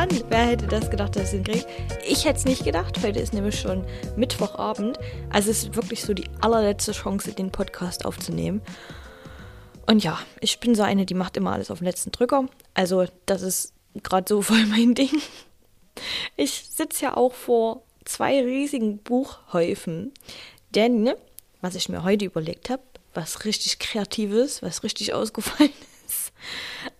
dran. Wer hätte das gedacht, dass ich es hinkriege? Ich hätte es nicht gedacht. Heute ist nämlich schon Mittwochabend. Also es ist wirklich so die allerletzte Chance, den Podcast aufzunehmen. Und ja, ich bin so eine, die macht immer alles auf den letzten Drücker. Also das ist gerade so voll mein Ding. Ich sitze ja auch vor zwei riesigen Buchhäufen. Denn, ne, was ich mir heute überlegt habe, was richtig Kreatives, was richtig ausgefallen ist,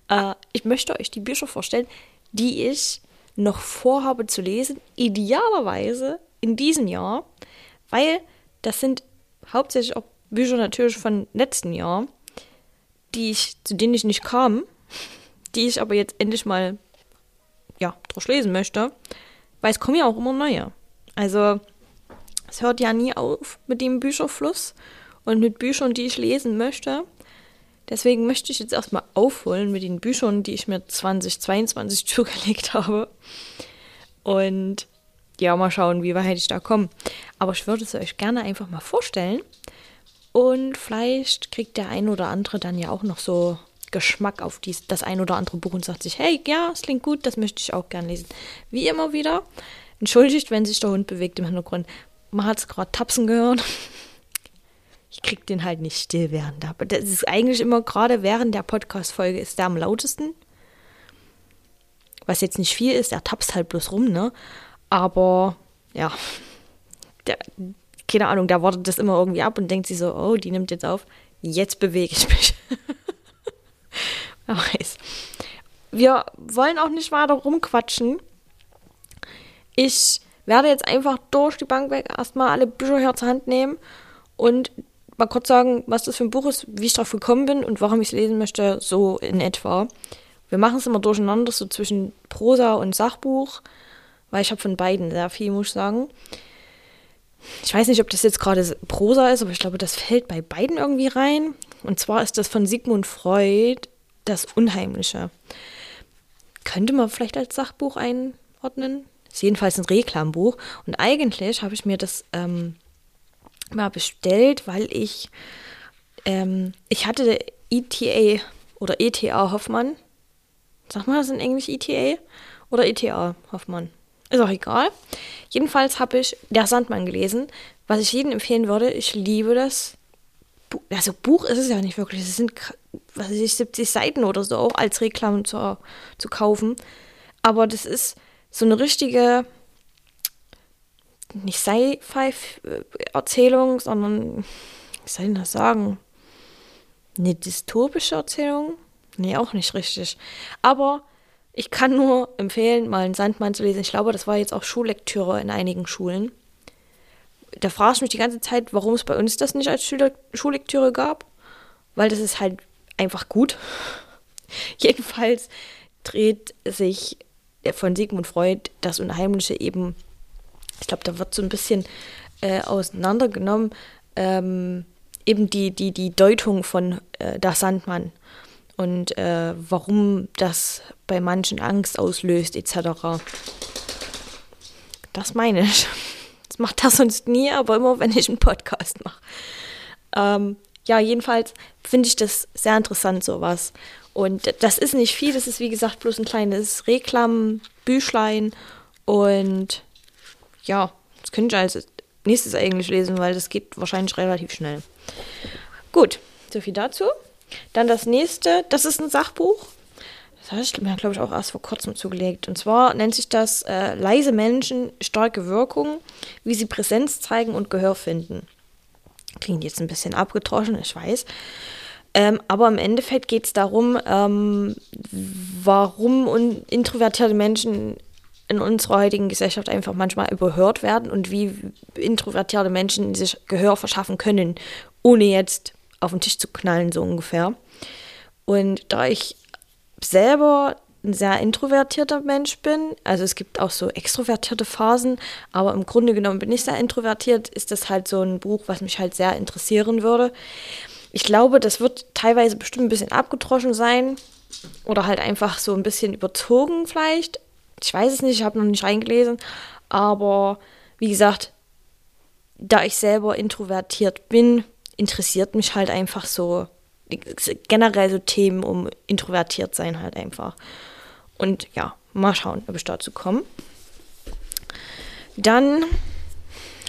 äh, ich möchte euch die Bücher vorstellen, die ich noch vorhabe zu lesen, idealerweise in diesem Jahr, weil das sind hauptsächlich auch Bücher natürlich von letzten Jahr, die ich, zu denen ich nicht kam, die ich aber jetzt endlich mal ja, durchlesen möchte, weil es kommen ja auch immer neue. Also es hört ja nie auf mit dem Bücherfluss und mit Büchern, die ich lesen möchte. Deswegen möchte ich jetzt erstmal aufholen mit den Büchern, die ich mir 2022 zugelegt habe. Und ja, mal schauen, wie weit ich da komme. Aber ich würde es euch gerne einfach mal vorstellen. Und vielleicht kriegt der ein oder andere dann ja auch noch so Geschmack auf dies, das ein oder andere Buch und sagt sich, hey, ja, es klingt gut, das möchte ich auch gern lesen. Wie immer wieder, entschuldigt, wenn sich der Hund bewegt im Hintergrund. Man hat es gerade tapsen gehört. Ich krieg den halt nicht still während der. Das ist eigentlich immer gerade während der Podcast-Folge ist der am lautesten. Was jetzt nicht viel ist, er tapst halt bloß rum, ne? Aber ja, der, keine Ahnung, der wartet das immer irgendwie ab und denkt sich so, oh, die nimmt jetzt auf. Jetzt bewege ich mich. Wer weiß. Wir wollen auch nicht weiter rumquatschen. Ich werde jetzt einfach durch die Bank weg erstmal alle Bücher her zur Hand nehmen und mal kurz sagen, was das für ein Buch ist, wie ich darauf gekommen bin und warum ich es lesen möchte, so in etwa. Wir machen es immer durcheinander, so zwischen Prosa und Sachbuch, weil ich habe von beiden sehr viel, muss ich sagen. Ich weiß nicht, ob das jetzt gerade Prosa ist, aber ich glaube, das fällt bei beiden irgendwie rein. Und zwar ist das von Sigmund Freud das Unheimliche. Könnte man vielleicht als Sachbuch einordnen? Ist jedenfalls ein Reklambuch. Und eigentlich habe ich mir das ähm, mal bestellt, weil ich, ähm, ich hatte ETA oder ETA Hoffmann. Sag mal das in Englisch ETA oder ETA Hoffmann? Ist auch egal. Jedenfalls habe ich Der Sandmann gelesen, was ich jedem empfehlen würde. Ich liebe das. Also Buch ist es ja nicht wirklich. Es sind, was weiß ich, 70 Seiten oder so auch als Reklam zu, zu kaufen. Aber das ist so eine richtige, nicht Sci-Fi-Erzählung, sondern, wie soll ich das sagen? Eine dystopische Erzählung? Nee, auch nicht richtig. Aber ich kann nur empfehlen, mal einen Sandmann zu lesen. Ich glaube, das war jetzt auch Schullektüre in einigen Schulen. Da frage ich mich die ganze Zeit, warum es bei uns das nicht als Schullektüre gab. Weil das ist halt einfach gut. Jedenfalls dreht sich von Sigmund Freud das Unheimliche eben, ich glaube, da wird so ein bisschen äh, auseinandergenommen, ähm, eben die, die, die Deutung von äh, der Sandmann und äh, warum das bei manchen Angst auslöst, etc. Das meine ich. Das macht das sonst nie, aber immer, wenn ich einen Podcast mache. Ähm, ja, jedenfalls finde ich das sehr interessant, sowas. Und das ist nicht viel, das ist wie gesagt bloß ein kleines Reklambüchlein. Und ja, das könnte ich als nächstes eigentlich lesen, weil das geht wahrscheinlich relativ schnell. Gut, so viel dazu. Dann das nächste, das ist ein Sachbuch. Das habe ich mir, glaube ich, auch erst vor kurzem zugelegt. Und zwar nennt sich das äh, Leise Menschen, starke Wirkung, wie sie Präsenz zeigen und Gehör finden. Klingt jetzt ein bisschen abgetroschen, ich weiß. Ähm, aber im Endeffekt geht es darum, ähm, warum introvertierte Menschen in unserer heutigen Gesellschaft einfach manchmal überhört werden und wie introvertierte Menschen sich Gehör verschaffen können, ohne jetzt auf den Tisch zu knallen, so ungefähr. Und da ich selber ein sehr introvertierter Mensch bin, also es gibt auch so extrovertierte Phasen, aber im Grunde genommen bin ich sehr introvertiert, ist das halt so ein Buch, was mich halt sehr interessieren würde. Ich glaube, das wird teilweise bestimmt ein bisschen abgetroschen sein oder halt einfach so ein bisschen überzogen vielleicht. Ich weiß es nicht, ich habe noch nicht reingelesen, aber wie gesagt, da ich selber introvertiert bin, interessiert mich halt einfach so generell so Themen um introvertiert sein halt einfach. Und ja, mal schauen, ob ich dazu komme. Dann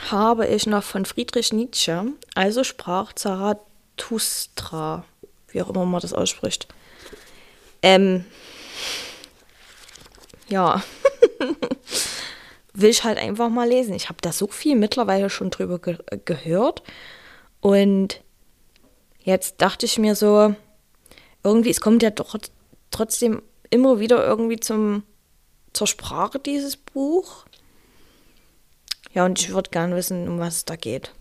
habe ich noch von Friedrich Nietzsche, also sprach Zarathustra, wie auch immer man das ausspricht. Ähm, ja, will ich halt einfach mal lesen. Ich habe da so viel mittlerweile schon drüber ge gehört und jetzt dachte ich mir so, irgendwie, es kommt ja doch trotzdem immer wieder irgendwie zum, zur Sprache dieses Buch. Ja, und ich würde gerne wissen, um was es da geht.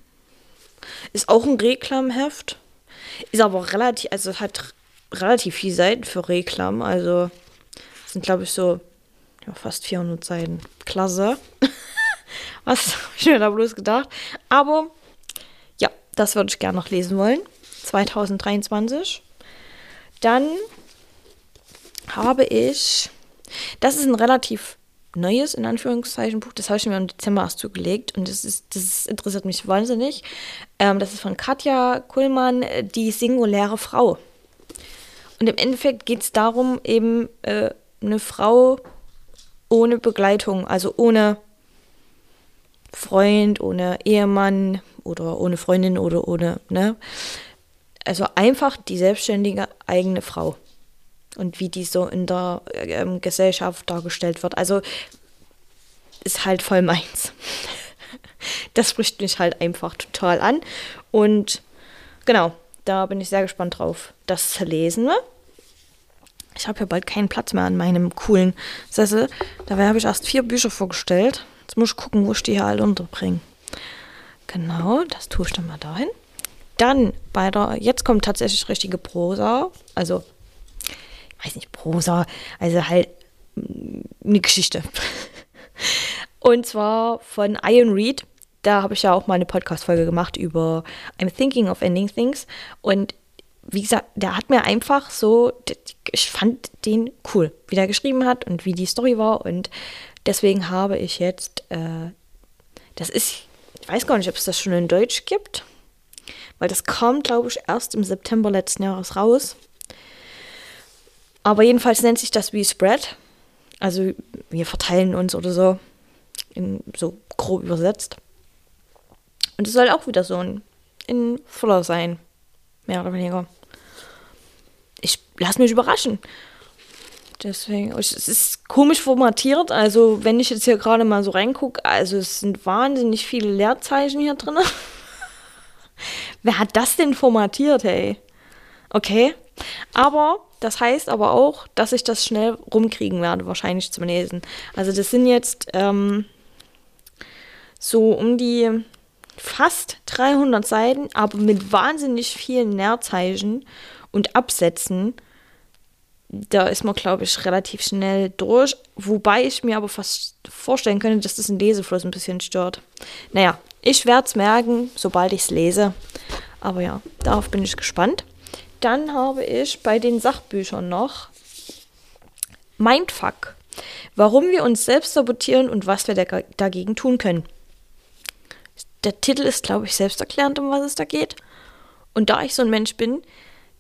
Ist auch ein Reklamheft. Ist aber relativ, also hat relativ viel Seiten für Reklam. Also sind, glaube ich, so ja, fast 400 Seiten. Klasse. was habe ich mir da bloß gedacht? Aber ja, das würde ich gerne noch lesen wollen. 2023. Dann habe ich, das ist ein relativ neues, in Anführungszeichen, Buch. Das habe ich mir im Dezember erst zugelegt und das, ist, das interessiert mich wahnsinnig. Ähm, das ist von Katja Kuhlmann, Die singuläre Frau. Und im Endeffekt geht es darum, eben äh, eine Frau ohne Begleitung, also ohne Freund, ohne Ehemann oder ohne Freundin oder ohne, ne? Also einfach die selbstständige eigene Frau und wie die so in der ähm, Gesellschaft dargestellt wird. Also ist halt voll meins. das spricht mich halt einfach total an. Und genau, da bin ich sehr gespannt drauf, das zu lesen. Ne? Ich habe ja bald keinen Platz mehr an meinem coolen Sessel. Dabei habe ich erst vier Bücher vorgestellt. Jetzt muss ich gucken, wo ich die hier alle unterbringe. Genau, das tue ich dann mal dahin. Dann bei der, jetzt kommt tatsächlich richtige Prosa, also weiß nicht, Prosa, also halt mm, eine Geschichte. Und zwar von Ian Reed. Da habe ich ja auch mal eine Podcast-Folge gemacht über I'm Thinking of Ending Things. Und wie gesagt, der hat mir einfach so, ich fand den cool, wie der geschrieben hat und wie die Story war. Und deswegen habe ich jetzt, äh, das ist, ich weiß gar nicht, ob es das schon in Deutsch gibt, weil das kam, glaube ich, erst im September letzten Jahres raus. Aber jedenfalls nennt sich das wie Spread. Also wir verteilen uns oder so. In, so grob übersetzt. Und es soll auch wieder so ein in Fuller sein. Mehr oder weniger. Ich lasse mich überraschen. Deswegen, es ist komisch formatiert. Also, wenn ich jetzt hier gerade mal so reingucke, also es sind wahnsinnig viele Leerzeichen hier drin. Wer hat das denn formatiert, hey? Okay. Aber das heißt aber auch, dass ich das schnell rumkriegen werde, wahrscheinlich zum Lesen. Also das sind jetzt ähm, so um die fast 300 Seiten, aber mit wahnsinnig vielen Nährzeichen und Absätzen. Da ist man, glaube ich, relativ schnell durch. Wobei ich mir aber fast vorstellen könnte, dass das den Lesefluss ein bisschen stört. Naja, ich werde es merken, sobald ich es lese. Aber ja, darauf bin ich gespannt. Dann habe ich bei den Sachbüchern noch Mindfuck. Warum wir uns selbst sabotieren und was wir dagegen tun können. Der Titel ist, glaube ich, selbsterklärend, um was es da geht. Und da ich so ein Mensch bin,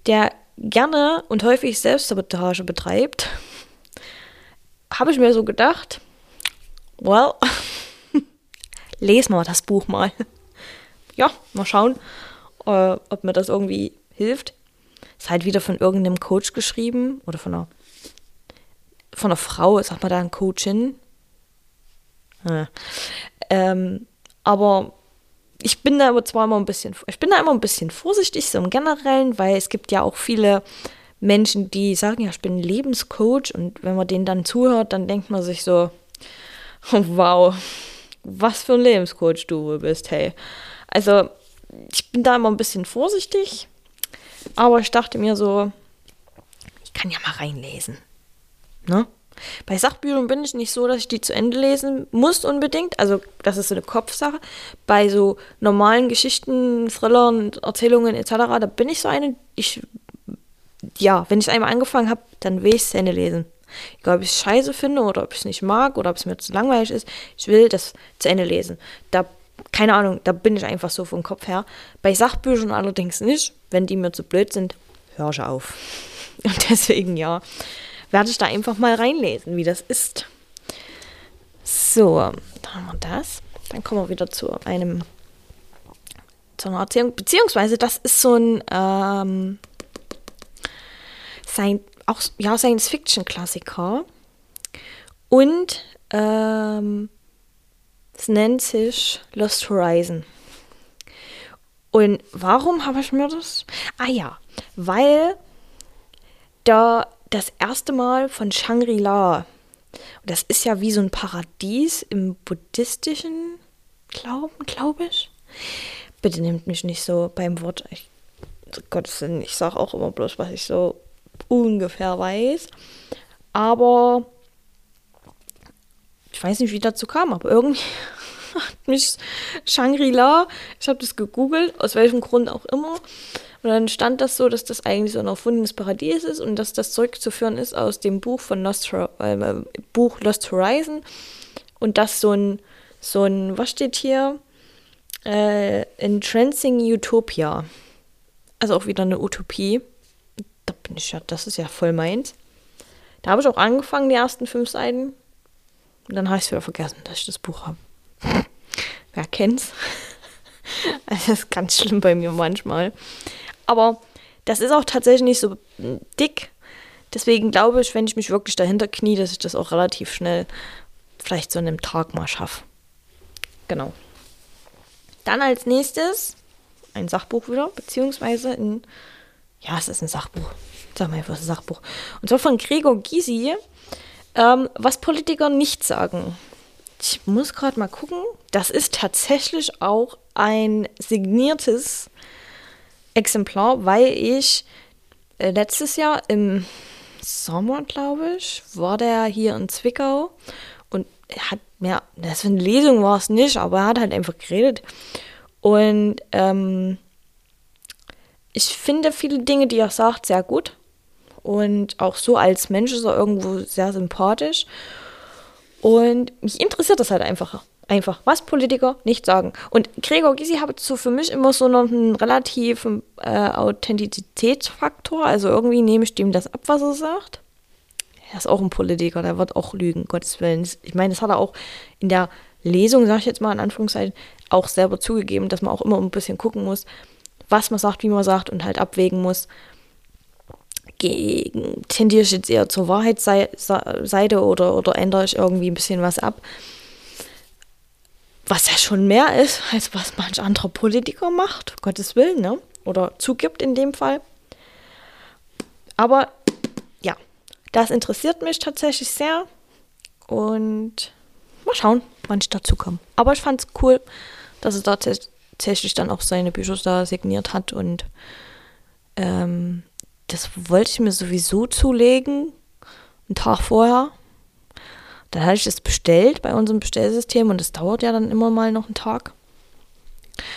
der gerne und häufig Selbstsabotage betreibt, habe ich mir so gedacht, well, lesen wir das Buch mal. Ja, mal schauen, äh, ob mir das irgendwie hilft. Ist halt wieder von irgendeinem Coach geschrieben oder von einer, von einer Frau, sag mal da ein Coachin. Ja. Ähm, aber ich bin da aber zwar immer ein bisschen, ich bin da immer ein bisschen vorsichtig, so im Generellen, weil es gibt ja auch viele Menschen, die sagen, ja, ich bin Lebenscoach und wenn man denen dann zuhört, dann denkt man sich so, wow, was für ein Lebenscoach du bist, hey. Also, ich bin da immer ein bisschen vorsichtig, aber ich dachte mir so, ich kann ja mal reinlesen. Ne? Bei Sachbüchern bin ich nicht so, dass ich die zu Ende lesen muss unbedingt. Also das ist so eine Kopfsache. Bei so normalen Geschichten, Thrillern, Erzählungen etc., da bin ich so eine, ich, ja, wenn ich einmal angefangen habe, dann will ich es zu Ende lesen. Egal, ob ich es scheiße finde oder ob ich es nicht mag oder ob es mir zu langweilig ist, ich will das zu Ende lesen. Da keine Ahnung, da bin ich einfach so vom Kopf her. Bei Sachbüchern allerdings nicht. Wenn die mir zu blöd sind, höre ich auf. Und deswegen, ja, werde ich da einfach mal reinlesen, wie das ist. So, da haben wir das. Dann kommen wir wieder zu einem zu einer Erzählung. Beziehungsweise, das ist so ein ähm, sein, auch, ja, Science-Fiction-Klassiker. Und ähm, es nennt sich Lost Horizon. Und warum habe ich mir das? Ah ja, weil da das erste Mal von Shangri-La, das ist ja wie so ein Paradies im buddhistischen Glauben, glaube ich. Bitte nehmt mich nicht so beim Wort. Ich, Gottes ich sage auch immer bloß, was ich so ungefähr weiß. Aber ich weiß nicht, wie dazu kam, aber irgendwie hat mich Shangri-La, ich habe das gegoogelt, aus welchem Grund auch immer. Und dann stand das so, dass das eigentlich so ein erfundenes Paradies ist und dass das zurückzuführen ist aus dem Buch von Lost, äh, Buch Lost Horizon. Und das so ein, so ein, was steht hier? Äh, Entrancing Utopia. Also auch wieder eine Utopie. Da bin ich ja, das ist ja voll meins. Da habe ich auch angefangen, die ersten fünf Seiten. Und dann habe ich es wieder vergessen, dass ich das Buch habe. Wer kennt's? das ist ganz schlimm bei mir manchmal. Aber das ist auch tatsächlich nicht so dick. Deswegen glaube ich, wenn ich mich wirklich dahinter knie, dass ich das auch relativ schnell vielleicht so in einem Tag mal schaffe. Genau. Dann als nächstes ein Sachbuch wieder, beziehungsweise ein, ja, es ist ein Sachbuch. Sag mal einfach ein Sachbuch. Und zwar von Gregor Gysi, ähm, was Politiker nicht sagen. Ich muss gerade mal gucken. Das ist tatsächlich auch ein signiertes Exemplar, weil ich äh, letztes Jahr im Sommer, glaube ich, war der hier in Zwickau und hat ja, das für eine Lesung war es nicht, aber er hat halt einfach geredet. Und ähm, ich finde viele Dinge, die er sagt, sehr gut. Und auch so als Mensch ist er irgendwo sehr sympathisch. Und mich interessiert das halt einfach. Einfach, was Politiker nicht sagen. Und Gregor Gysi hat so für mich immer so noch einen relativen äh, Authentizitätsfaktor. Also irgendwie nehme ich dem das ab, was er sagt. Er ist auch ein Politiker, der wird auch lügen, Gottes Willen. Ich meine, das hat er auch in der Lesung, sage ich jetzt mal in Anführungszeichen, auch selber zugegeben, dass man auch immer ein bisschen gucken muss, was man sagt, wie man sagt und halt abwägen muss, tendiere ich jetzt eher zur Wahrheitsseite oder, oder ändere ich irgendwie ein bisschen was ab. Was ja schon mehr ist, als was manch anderer Politiker macht, Gottes Willen, ne? Oder zugibt in dem Fall. Aber ja, das interessiert mich tatsächlich sehr. Und mal schauen, wann ich dazu komme. Aber ich fand es cool, dass er da tatsächlich dann auch seine Bücher da signiert hat und ähm, das wollte ich mir sowieso zulegen, einen Tag vorher. Dann hatte ich das bestellt bei unserem Bestellsystem und das dauert ja dann immer mal noch einen Tag.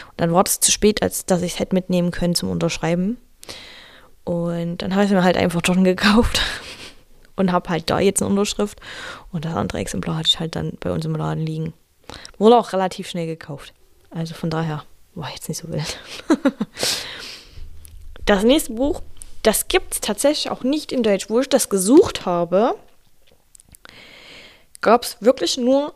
Und dann war es zu spät, als dass ich es hätte mitnehmen können zum Unterschreiben. Und dann habe ich es mir halt einfach schon gekauft und habe halt da jetzt eine Unterschrift. Und das andere Exemplar hatte ich halt dann bei uns im Laden liegen. Wurde auch relativ schnell gekauft. Also von daher war jetzt nicht so wild. das nächste Buch das gibt es tatsächlich auch nicht in Deutsch. Wo ich das gesucht habe, gab es wirklich nur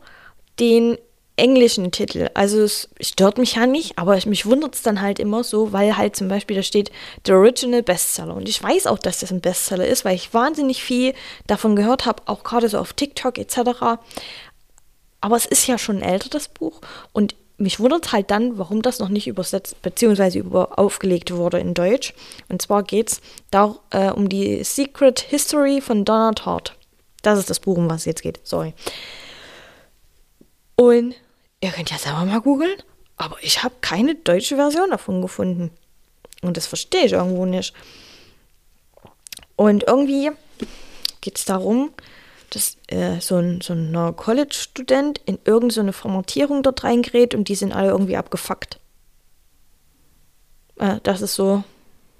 den englischen Titel. Also es stört mich ja nicht, aber mich wundert es dann halt immer so, weil halt zum Beispiel da steht The Original Bestseller. Und ich weiß auch, dass das ein Bestseller ist, weil ich wahnsinnig viel davon gehört habe, auch gerade so auf TikTok etc. Aber es ist ja schon älter, das Buch. Und mich wundert halt dann, warum das noch nicht übersetzt bzw. Über aufgelegt wurde in Deutsch. Und zwar geht es äh, um die Secret History von Donna Tartt. Das ist das Buch, um was es jetzt geht. Sorry. Und ihr könnt ja selber mal googeln, aber ich habe keine deutsche Version davon gefunden. Und das verstehe ich irgendwo nicht. Und irgendwie geht es darum, dass äh, so ein, so ein College-Student in irgendeine so Formatierung dort reingerät und die sind alle irgendwie abgefuckt. Äh, das ist so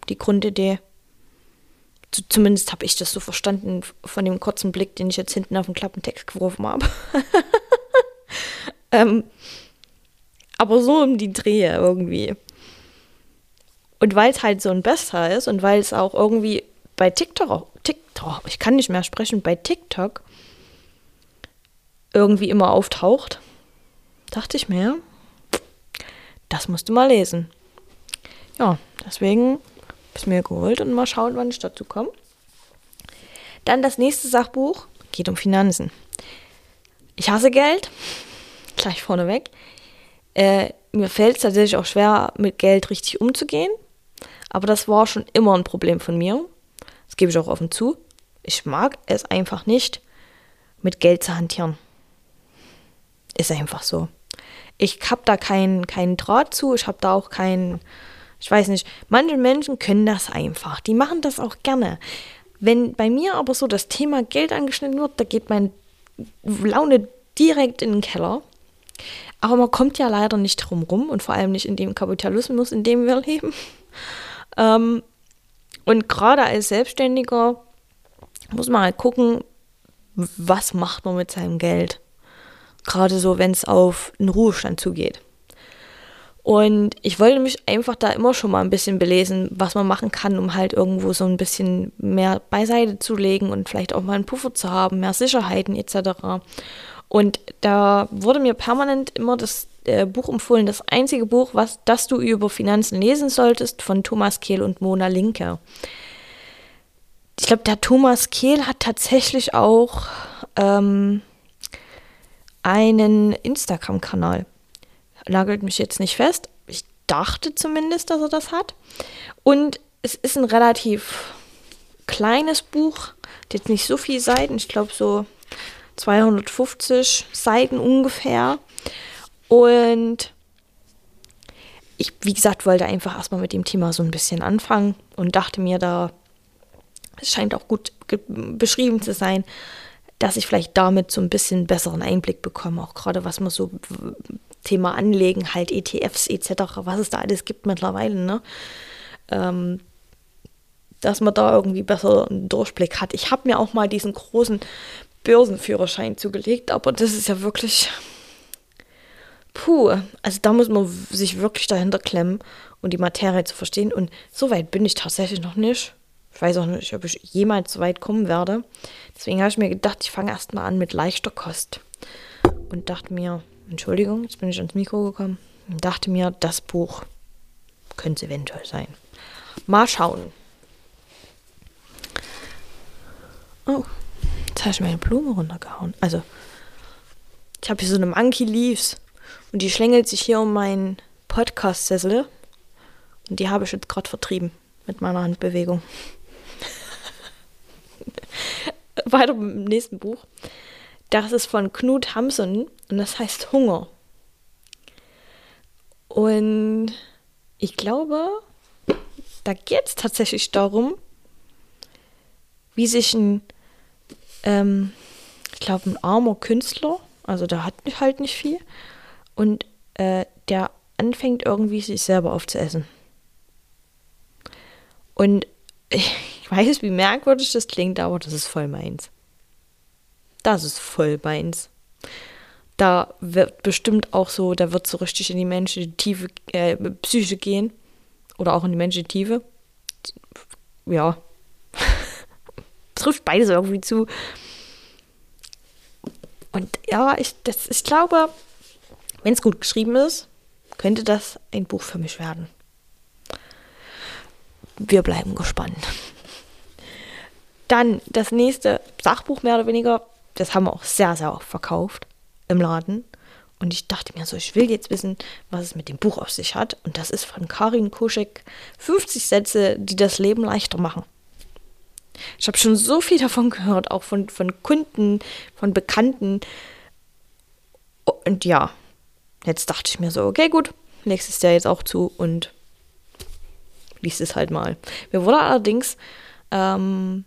die Grundidee. Z zumindest habe ich das so verstanden von dem kurzen Blick, den ich jetzt hinten auf den Klappentext geworfen habe. ähm, Aber so um die Drehe irgendwie. Und weil es halt so ein Besser ist und weil es auch irgendwie bei TikTok, TikTok, ich kann nicht mehr sprechen, bei TikTok irgendwie immer auftaucht, dachte ich mir, das musst du mal lesen. Ja, deswegen es mir geholt und mal schauen, wann ich dazu komme. Dann das nächste Sachbuch geht um Finanzen. Ich hasse Geld, gleich vorneweg. Äh, mir fällt es tatsächlich auch schwer, mit Geld richtig umzugehen. Aber das war schon immer ein Problem von mir. Das gebe ich auch offen zu. Ich mag es einfach nicht, mit Geld zu hantieren. Ist einfach so. Ich habe da keinen kein Draht zu, ich habe da auch keinen, ich weiß nicht, manche Menschen können das einfach. Die machen das auch gerne. Wenn bei mir aber so das Thema Geld angeschnitten wird, da geht meine Laune direkt in den Keller. Aber man kommt ja leider nicht drum rum und vor allem nicht in dem Kapitalismus, in dem wir leben. Ähm, und gerade als Selbstständiger muss man halt gucken, was macht man mit seinem Geld. Gerade so, wenn es auf einen Ruhestand zugeht. Und ich wollte mich einfach da immer schon mal ein bisschen belesen, was man machen kann, um halt irgendwo so ein bisschen mehr beiseite zu legen und vielleicht auch mal einen Puffer zu haben, mehr Sicherheiten etc. Und da wurde mir permanent immer das äh, Buch empfohlen, das einzige Buch, was das du über Finanzen lesen solltest, von Thomas Kehl und Mona Linke. Ich glaube, der Thomas Kehl hat tatsächlich auch ähm, einen Instagram-Kanal. Nagelt mich jetzt nicht fest. Ich dachte zumindest, dass er das hat. Und es ist ein relativ kleines Buch, jetzt nicht so viele Seiten. Ich glaube so 250 Seiten ungefähr. Und ich, wie gesagt, wollte einfach erstmal mit dem Thema so ein bisschen anfangen und dachte mir, da es scheint auch gut beschrieben zu sein, dass ich vielleicht damit so ein bisschen besseren Einblick bekomme, auch gerade was man so Thema Anlegen, halt ETFs etc., was es da alles gibt mittlerweile, ne? Ähm, dass man da irgendwie besser einen Durchblick hat. Ich habe mir auch mal diesen großen Börsenführerschein zugelegt, aber das ist ja wirklich. Puh, also da muss man sich wirklich dahinter klemmen und die Materie zu verstehen. Und so weit bin ich tatsächlich noch nicht. Ich weiß auch nicht, ob ich jemals so weit kommen werde. Deswegen habe ich mir gedacht, ich fange erstmal an mit leichter Kost. Und dachte mir, Entschuldigung, jetzt bin ich ans Mikro gekommen. Und dachte mir, das Buch könnte es eventuell sein. Mal schauen. Oh, Jetzt habe ich meine Blume runtergehauen. Also, ich habe hier so eine Monkey Leaves und die schlängelt sich hier um meinen Podcast-Sessel. Und die habe ich jetzt gerade vertrieben mit meiner Handbewegung. Weiter dem nächsten Buch. Das ist von Knut Hamsun und das heißt Hunger. Und ich glaube, da geht es tatsächlich darum, wie sich ein ähm, ich glaube, ein armer Künstler, also der hat halt nicht viel, und äh, der anfängt irgendwie sich selber aufzuessen. Und ich weiß, wie merkwürdig das klingt, aber das ist voll meins. Das ist voll meins. Da wird bestimmt auch so, da wird so richtig in die menschliche Tiefe, äh, Psyche gehen. Oder auch in die menschliche Tiefe. Ja, trifft beides irgendwie zu. Und ja, ich, das, ich glaube, wenn es gut geschrieben ist, könnte das ein Buch für mich werden. Wir bleiben gespannt. Dann das nächste Sachbuch, mehr oder weniger, das haben wir auch sehr, sehr oft verkauft im Laden. Und ich dachte mir so, ich will jetzt wissen, was es mit dem Buch auf sich hat. Und das ist von Karin Kuschek 50 Sätze, die das Leben leichter machen. Ich habe schon so viel davon gehört, auch von, von Kunden, von Bekannten. Und ja, jetzt dachte ich mir so, okay, gut, legst es ja jetzt auch zu und liest es halt mal. Mir wurde allerdings ähm,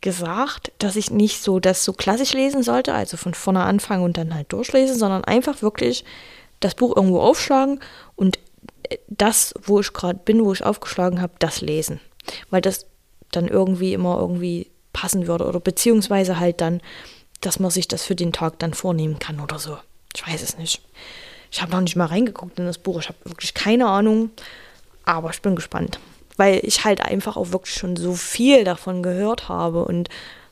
gesagt, dass ich nicht so das so klassisch lesen sollte, also von vorne anfangen und dann halt durchlesen, sondern einfach wirklich das Buch irgendwo aufschlagen und äh, das, wo ich gerade bin, wo ich aufgeschlagen habe, das lesen. Weil das dann irgendwie immer irgendwie passen würde oder beziehungsweise halt dann, dass man sich das für den Tag dann vornehmen kann oder so. Ich weiß es nicht. Ich habe noch nicht mal reingeguckt in das Buch. Ich habe wirklich keine Ahnung. Aber ich bin gespannt. Weil ich halt einfach auch wirklich schon so viel davon gehört habe und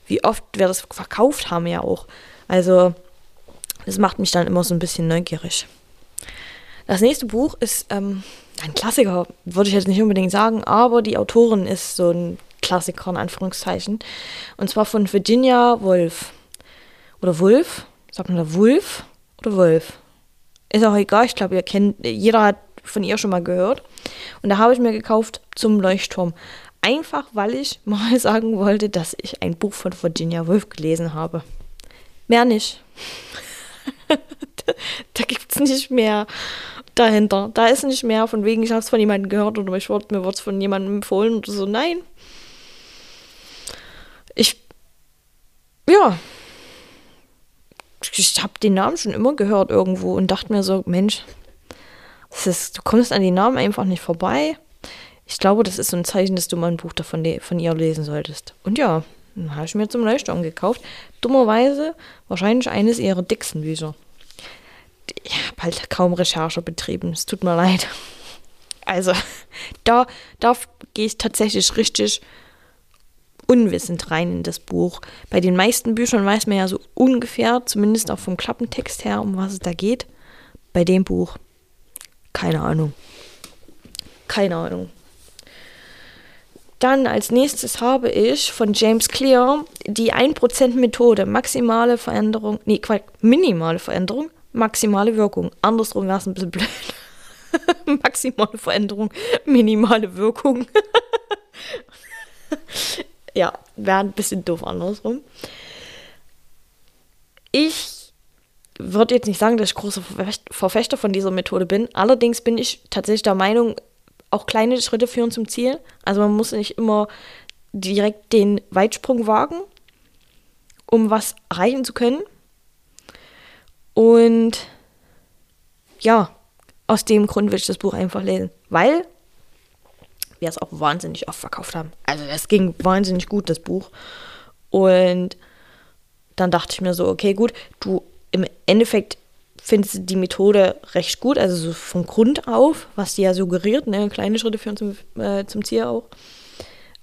wie oft wir das verkauft haben ja auch. Also, das macht mich dann immer so ein bisschen neugierig. Das nächste Buch ist ähm, ein Klassiker, würde ich jetzt nicht unbedingt sagen, aber die Autorin ist so ein Klassiker in Anführungszeichen. Und zwar von Virginia Woolf. Oder Wolf? Sagt man da Wolf oder Wolf? Ist auch egal, ich glaube, ihr kennt, jeder hat von ihr schon mal gehört. Und da habe ich mir gekauft zum Leuchtturm. Einfach, weil ich mal sagen wollte, dass ich ein Buch von Virginia Woolf gelesen habe. Mehr nicht. da gibt es nicht mehr dahinter. Da ist nicht mehr von wegen, ich habe es von jemandem gehört oder ich wurde, mir wurde es von jemandem empfohlen oder so. Nein. Ich, ja, ich habe den Namen schon immer gehört irgendwo und dachte mir so, Mensch, ist, du kommst an die Namen einfach nicht vorbei. Ich glaube, das ist so ein Zeichen, dass du mal ein Buch davon von ihr lesen solltest. Und ja, dann habe ich mir zum Leuchtturm gekauft. Dummerweise wahrscheinlich eines ihrer dicksten Bücher. Ich habe halt kaum Recherche betrieben. Es tut mir leid. Also, da, da gehe ich tatsächlich richtig unwissend rein in das Buch. Bei den meisten Büchern weiß man ja so ungefähr, zumindest auch vom Klappentext her, um was es da geht. Bei dem Buch, keine Ahnung. Keine Ahnung. Dann als nächstes habe ich von James Clear die 1% Methode, maximale Veränderung, nee, minimale Veränderung, maximale Wirkung. Andersrum wäre es ein bisschen blöd. maximale Veränderung, minimale Wirkung. ja, wäre ein bisschen doof andersrum. Ich würde jetzt nicht sagen, dass ich großer Verfechter von dieser Methode bin. Allerdings bin ich tatsächlich der Meinung, auch kleine Schritte führen zum Ziel. Also man muss nicht immer direkt den Weitsprung wagen, um was erreichen zu können. Und ja, aus dem Grund will ich das Buch einfach lesen, weil wir es auch wahnsinnig oft verkauft haben. Also es ging wahnsinnig gut, das Buch. Und dann dachte ich mir so, okay, gut, du im Endeffekt findest du die Methode recht gut, also so vom Grund auf, was die ja suggeriert, ne? kleine Schritte führen zum, äh, zum Ziel auch.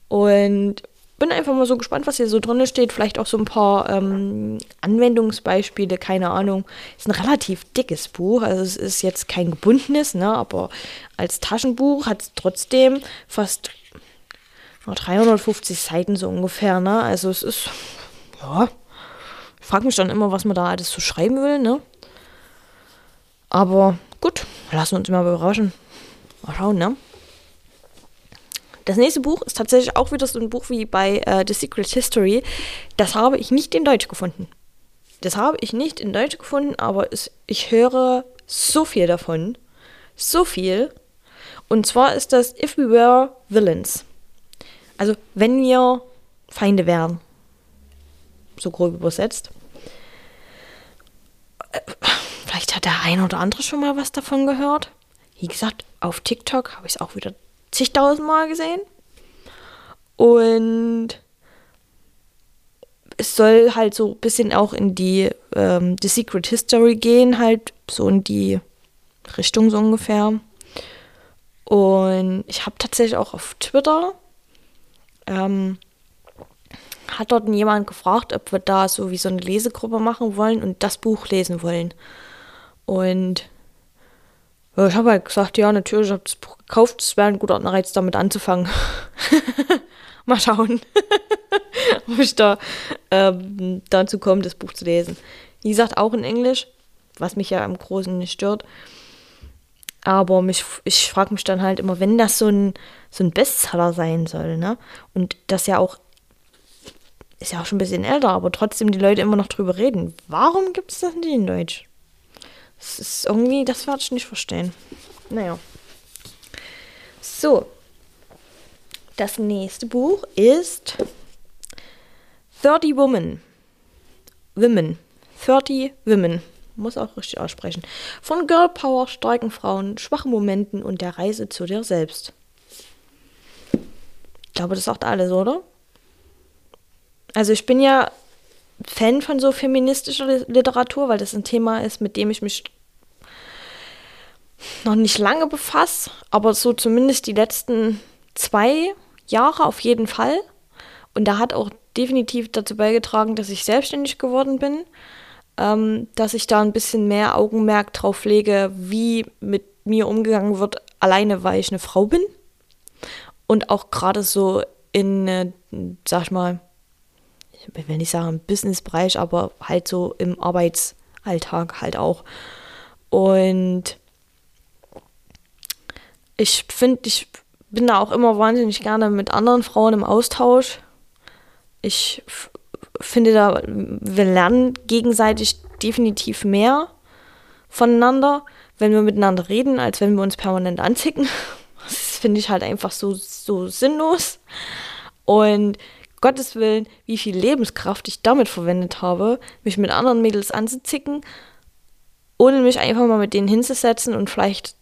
Und bin einfach mal so gespannt, was hier so drin steht. Vielleicht auch so ein paar ähm, Anwendungsbeispiele, keine Ahnung. Ist ein relativ dickes Buch, also es ist jetzt kein gebundenes, ne, aber als Taschenbuch hat es trotzdem fast 350 Seiten so ungefähr, ne? Also es ist, ja, ich frage mich dann immer, was man da alles so schreiben will, ne? Aber gut, lassen wir uns mal überraschen. Mal schauen, ne? Das nächste Buch ist tatsächlich auch wieder so ein Buch wie bei äh, The Secret History. Das habe ich nicht in Deutsch gefunden. Das habe ich nicht in Deutsch gefunden, aber es, ich höre so viel davon. So viel. Und zwar ist das If We Were Villains. Also, wenn wir Feinde wären. So grob übersetzt. Vielleicht hat der eine oder andere schon mal was davon gehört. Wie gesagt, auf TikTok habe ich es auch wieder zigtausend Mal gesehen. Und es soll halt so ein bisschen auch in die ähm, The Secret History gehen, halt so in die Richtung so ungefähr. Und ich habe tatsächlich auch auf Twitter, ähm, hat dort jemand gefragt, ob wir da so wie so eine Lesegruppe machen wollen und das Buch lesen wollen. Und ich habe halt gesagt, ja, natürlich, ich habe das Buch gekauft, es wäre ein guter Anreiz, damit anzufangen. Mal schauen, ob ich da ähm, dazu komme, das Buch zu lesen. Wie gesagt, auch in Englisch, was mich ja im Großen nicht stört. Aber mich, ich frage mich dann halt immer, wenn das so ein, so ein Bestseller sein soll, ne? Und das ja auch, ist ja auch schon ein bisschen älter, aber trotzdem die Leute immer noch drüber reden. Warum gibt es das nicht in Deutsch? Das ist irgendwie, das werde ich nicht verstehen. Naja. So. Das nächste Buch ist 30 Women. Women. 30 Women. Muss auch richtig aussprechen. Von Girl Power, starken Frauen, schwachen Momenten und der Reise zu dir selbst. Ich glaube, das sagt alles, oder? Also ich bin ja Fan von so feministischer Literatur, weil das ein Thema ist, mit dem ich mich noch nicht lange befasst, aber so zumindest die letzten zwei Jahre auf jeden Fall. Und da hat auch definitiv dazu beigetragen, dass ich selbstständig geworden bin, ähm, dass ich da ein bisschen mehr Augenmerk drauf lege, wie mit mir umgegangen wird, alleine weil ich eine Frau bin. Und auch gerade so in, äh, sag ich mal, ich will nicht sagen im Businessbereich, aber halt so im Arbeitsalltag halt auch. Und ich finde, ich bin da auch immer wahnsinnig gerne mit anderen Frauen im Austausch. Ich finde da, wir lernen gegenseitig definitiv mehr voneinander, wenn wir miteinander reden, als wenn wir uns permanent anzicken. Das finde ich halt einfach so, so sinnlos. Und Gottes Willen, wie viel Lebenskraft ich damit verwendet habe, mich mit anderen Mädels anzuzicken, ohne mich einfach mal mit denen hinzusetzen und vielleicht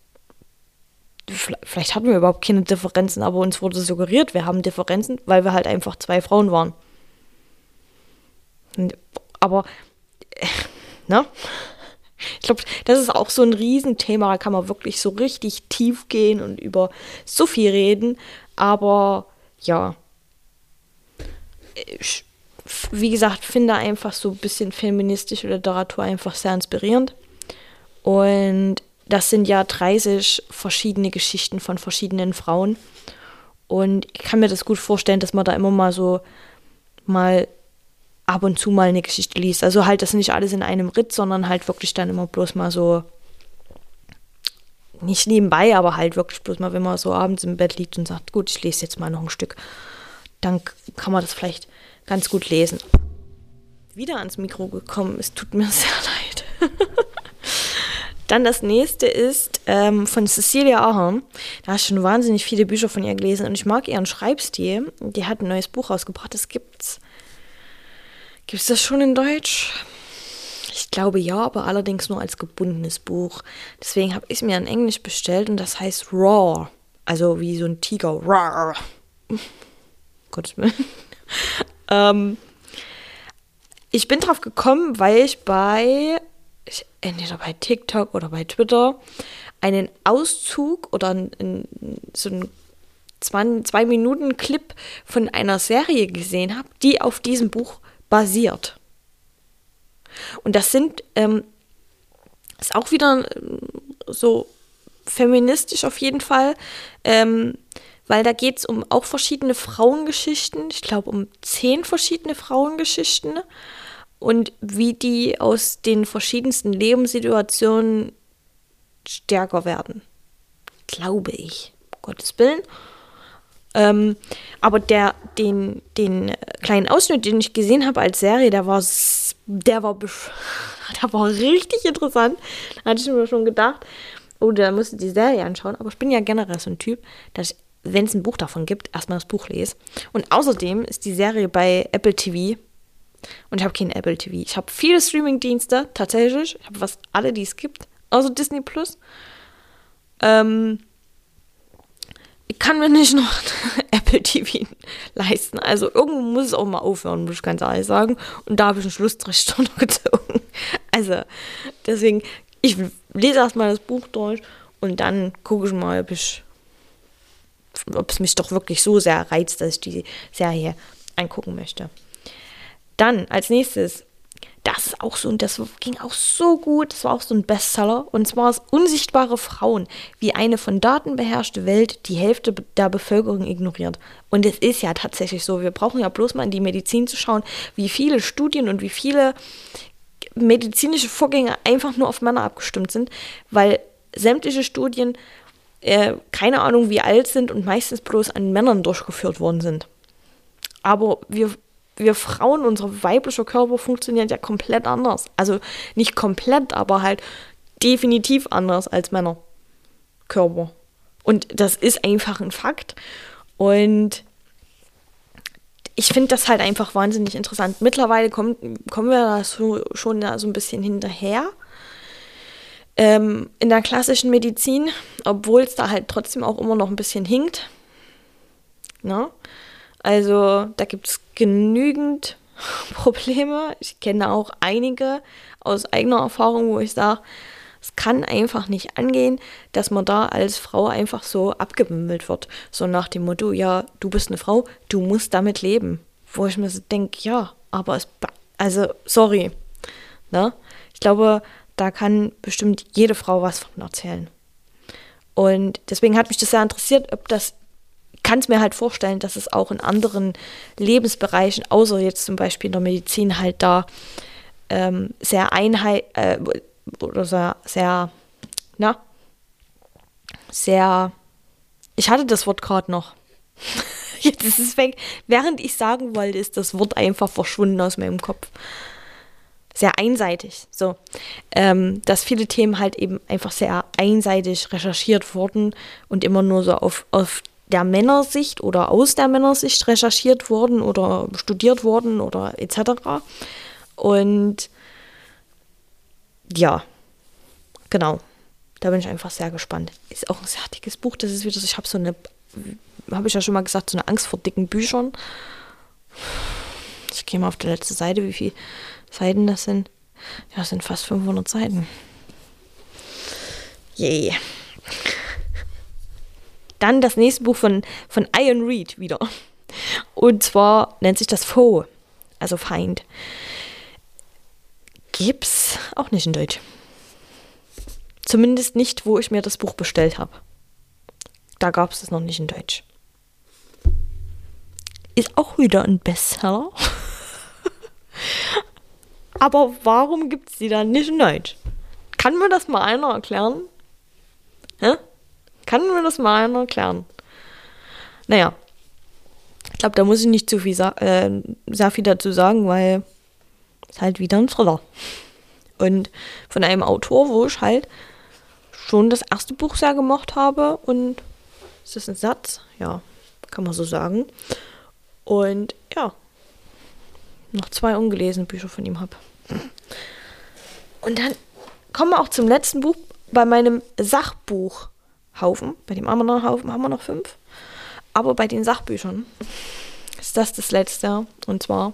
vielleicht hatten wir überhaupt keine Differenzen, aber uns wurde suggeriert, wir haben Differenzen, weil wir halt einfach zwei Frauen waren. Aber, ne? Ich glaube, das ist auch so ein Riesenthema, da kann man wirklich so richtig tief gehen und über so viel reden. Aber ja, wie gesagt, finde einfach so ein bisschen feministische Literatur einfach sehr inspirierend. Und das sind ja 30 verschiedene Geschichten von verschiedenen Frauen. Und ich kann mir das gut vorstellen, dass man da immer mal so mal ab und zu mal eine Geschichte liest. Also halt das nicht alles in einem Ritt, sondern halt wirklich dann immer bloß mal so, nicht nebenbei, aber halt wirklich bloß mal, wenn man so abends im Bett liegt und sagt, gut, ich lese jetzt mal noch ein Stück, dann kann man das vielleicht ganz gut lesen. Wieder ans Mikro gekommen, es tut mir sehr leid. Dann das nächste ist ähm, von Cecilia Ahern. Da hast du schon wahnsinnig viele Bücher von ihr gelesen und ich mag ihren Schreibstil. Die hat ein neues Buch rausgebracht. Das gibt's. Gibt's das schon in Deutsch? Ich glaube ja, aber allerdings nur als gebundenes Buch. Deswegen habe ich es mir in Englisch bestellt und das heißt Raw. Also wie so ein Tiger. Raw. Gottes Willen. ähm, ich bin drauf gekommen, weil ich bei entweder bei TikTok oder bei Twitter einen Auszug oder ein, so ein zwei, Minuten Clip von einer Serie gesehen habe, die auf diesem Buch basiert. Und das sind, ähm, ist auch wieder ähm, so feministisch auf jeden Fall, ähm, weil da geht es um auch verschiedene Frauengeschichten. Ich glaube um zehn verschiedene Frauengeschichten und wie die aus den verschiedensten Lebenssituationen stärker werden. Glaube ich. Gottes Willen. Ähm, aber der, den, den kleinen Ausschnitt, den ich gesehen habe als Serie, der war, der war, der war richtig interessant. Da hatte ich mir schon gedacht, oh, da musst du die Serie anschauen. Aber ich bin ja generell so ein Typ, dass ich, wenn es ein Buch davon gibt, erstmal das Buch lese. Und außerdem ist die Serie bei Apple TV und ich habe kein Apple TV. Ich habe viele Streaming-Dienste, tatsächlich. Ich habe fast alle, die es gibt. Also Disney Plus. Ähm, ich kann mir nicht noch Apple TV leisten. Also irgendwo muss es auch mal aufhören, muss ich ganz ehrlich sagen. Und da habe ich einen Schlussstrich gezogen. Also, deswegen, ich lese erstmal das Buch durch und dann gucke ich mal, ob ich ob es mich doch wirklich so sehr reizt, dass ich die Serie angucken möchte. Dann als nächstes, das ist auch so, und das ging auch so gut, das war auch so ein Bestseller, und zwar ist Unsichtbare Frauen, wie eine von Daten beherrschte Welt die Hälfte der Bevölkerung ignoriert. Und es ist ja tatsächlich so, wir brauchen ja bloß mal in die Medizin zu schauen, wie viele Studien und wie viele medizinische Vorgänge einfach nur auf Männer abgestimmt sind, weil sämtliche Studien äh, keine Ahnung wie alt sind und meistens bloß an Männern durchgeführt worden sind. Aber wir wir Frauen, unser weiblicher Körper funktioniert ja komplett anders. Also nicht komplett, aber halt definitiv anders als Männerkörper. Und das ist einfach ein Fakt. Und ich finde das halt einfach wahnsinnig interessant. Mittlerweile kommt, kommen wir da so, schon da so ein bisschen hinterher. Ähm, in der klassischen Medizin, obwohl es da halt trotzdem auch immer noch ein bisschen hinkt. Ne? Also da gibt es genügend Probleme. Ich kenne auch einige aus eigener Erfahrung, wo ich sage, Es kann einfach nicht angehen, dass man da als Frau einfach so abgewimmelt wird. So nach dem Motto, ja, du bist eine Frau, du musst damit leben. Wo ich mir so denke, ja, aber es, also, sorry. Ne? Ich glaube, da kann bestimmt jede Frau was von erzählen. Und deswegen hat mich das sehr interessiert, ob das, kann es mir halt vorstellen, dass es auch in anderen Lebensbereichen, außer jetzt zum Beispiel in der Medizin, halt da ähm, sehr einheit, äh, oder sehr, sehr, na, sehr, ich hatte das Wort gerade noch. Jetzt ist es weg. Während ich sagen wollte, ist das Wort einfach verschwunden aus meinem Kopf sehr einseitig. So, ähm, dass viele Themen halt eben einfach sehr einseitig recherchiert wurden und immer nur so auf, auf der Männersicht oder aus der Männersicht recherchiert wurden oder studiert wurden oder etc. Und ja, genau. Da bin ich einfach sehr gespannt. Ist auch ein sehr dickes Buch. Das ist wieder so, ich habe so eine, habe ich ja schon mal gesagt, so eine Angst vor dicken Büchern. Ich gehe mal auf die letzte Seite, wie viel Seiten das sind. Ja, das sind fast 500 Seiten. Yay. Yeah. Dann das nächste Buch von, von Ian Reed wieder. Und zwar nennt sich das Foe, also Feind. Gibt's auch nicht in Deutsch. Zumindest nicht, wo ich mir das Buch bestellt habe. Da gab es das noch nicht in Deutsch. Ist auch wieder ein Bestseller. Aber warum gibt es die dann nicht in Deutsch? Kann mir das mal einer erklären? Hä? Kann mir das mal einer erklären? Naja, ich glaube, da muss ich nicht zu viel äh, sehr viel dazu sagen, weil es halt wieder ein Thriller. Und von einem Autor, wo ich halt schon das erste Buch sehr gemocht habe. Und ist das ein Satz? Ja, kann man so sagen. Und ja, noch zwei ungelesene Bücher von ihm habe. Und dann kommen wir auch zum letzten Buch bei meinem Sachbuchhaufen. Bei dem anderen Haufen haben wir noch fünf. Aber bei den Sachbüchern ist das das letzte. Und zwar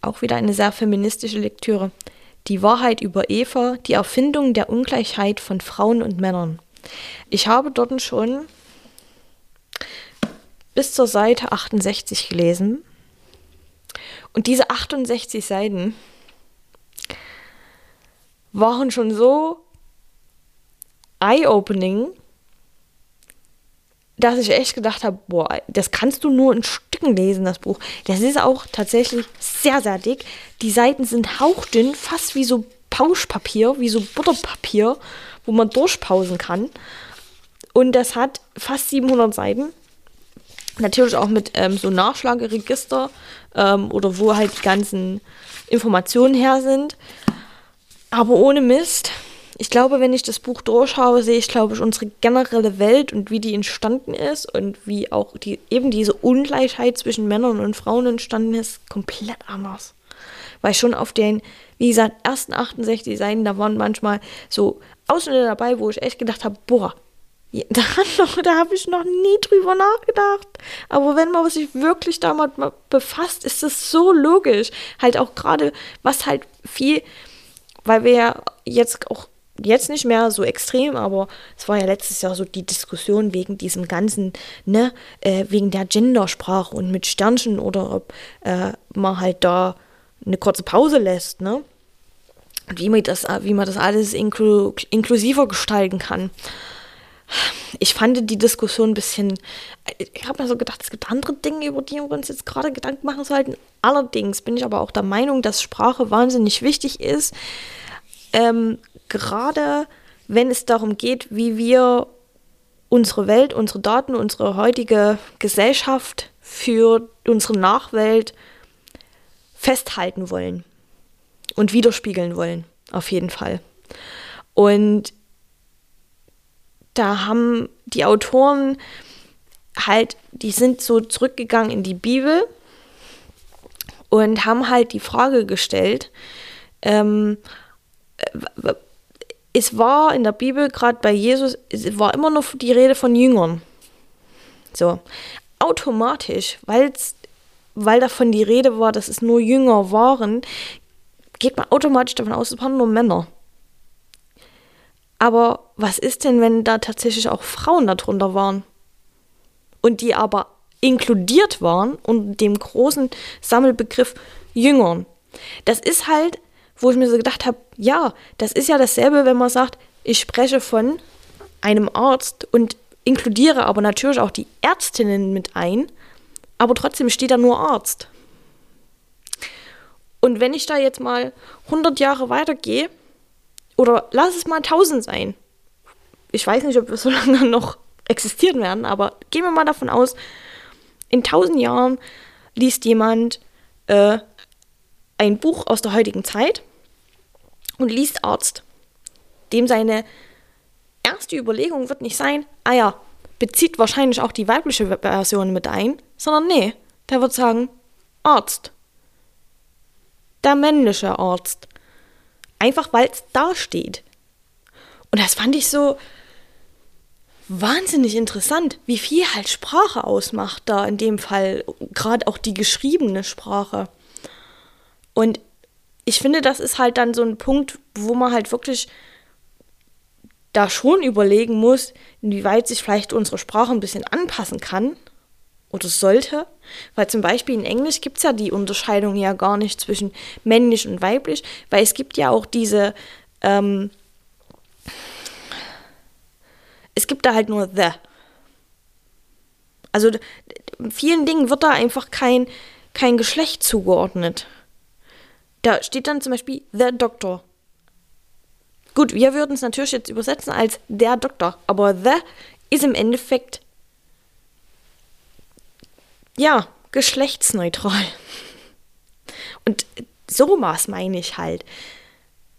auch wieder eine sehr feministische Lektüre. Die Wahrheit über Eva, die Erfindung der Ungleichheit von Frauen und Männern. Ich habe dort schon bis zur Seite 68 gelesen und diese 68 Seiten waren schon so eye-opening, dass ich echt gedacht habe, boah, das kannst du nur in Stücken lesen, das Buch. Das ist auch tatsächlich sehr, sehr dick. Die Seiten sind hauchdünn, fast wie so Pauschpapier, wie so Butterpapier, wo man durchpausen kann. Und das hat fast 700 Seiten. Natürlich auch mit ähm, so Nachschlageregister ähm, oder wo halt die ganzen Informationen her sind. Aber ohne Mist. Ich glaube, wenn ich das Buch durchschaue, sehe ich, glaube ich, unsere generelle Welt und wie die entstanden ist und wie auch die, eben diese Ungleichheit zwischen Männern und Frauen entstanden ist, komplett anders. Weil schon auf den, wie gesagt, ersten 68 Seiten, da waren manchmal so Ausschnitte dabei, wo ich echt gedacht habe, boah, da, da habe ich noch nie drüber nachgedacht. Aber wenn man sich wirklich damit befasst, ist das so logisch. Halt auch gerade, was halt viel, weil wir ja jetzt auch jetzt nicht mehr so extrem, aber es war ja letztes Jahr so die Diskussion wegen diesem ganzen, ne, äh, wegen der Gendersprache und mit Sternchen oder ob äh, man halt da eine kurze Pause lässt, ne? Und wie man das, wie man das alles inklu inklusiver gestalten kann ich fand die Diskussion ein bisschen, ich habe mir so gedacht, es gibt andere Dinge, über die wir uns jetzt gerade Gedanken machen sollten. Allerdings bin ich aber auch der Meinung, dass Sprache wahnsinnig wichtig ist, ähm, gerade wenn es darum geht, wie wir unsere Welt, unsere Daten, unsere heutige Gesellschaft für unsere Nachwelt festhalten wollen und widerspiegeln wollen, auf jeden Fall. Und da haben die Autoren halt, die sind so zurückgegangen in die Bibel und haben halt die Frage gestellt, ähm, es war in der Bibel, gerade bei Jesus, es war immer noch die Rede von Jüngern. So, automatisch, weil's, weil davon die Rede war, dass es nur Jünger waren, geht man automatisch davon aus, es waren nur Männer. Aber was ist denn, wenn da tatsächlich auch Frauen darunter waren? Und die aber inkludiert waren unter dem großen Sammelbegriff Jüngern. Das ist halt, wo ich mir so gedacht habe, ja, das ist ja dasselbe, wenn man sagt, ich spreche von einem Arzt und inkludiere aber natürlich auch die Ärztinnen mit ein, aber trotzdem steht da nur Arzt. Und wenn ich da jetzt mal 100 Jahre weitergehe, oder lass es mal 1000 sein, ich weiß nicht, ob wir so lange noch existieren werden, aber gehen wir mal davon aus, in 1000 Jahren liest jemand äh, ein Buch aus der heutigen Zeit und liest Arzt. Dem seine erste Überlegung wird nicht sein, ah ja, bezieht wahrscheinlich auch die weibliche Version mit ein, sondern nee, der wird sagen, Arzt. Der männliche Arzt. Einfach weil es da steht. Und das fand ich so wahnsinnig interessant, wie viel halt Sprache ausmacht da in dem Fall, gerade auch die geschriebene Sprache. Und ich finde, das ist halt dann so ein Punkt, wo man halt wirklich da schon überlegen muss, inwieweit sich vielleicht unsere Sprache ein bisschen anpassen kann oder sollte. Weil zum Beispiel in Englisch gibt es ja die Unterscheidung ja gar nicht zwischen männlich und weiblich, weil es gibt ja auch diese, ähm, es gibt da halt nur the. Also vielen Dingen wird da einfach kein, kein Geschlecht zugeordnet. Da steht dann zum Beispiel the Doctor. Gut, wir würden es natürlich jetzt übersetzen als der Doktor, aber the ist im Endeffekt ja geschlechtsneutral. Und so was meine ich halt.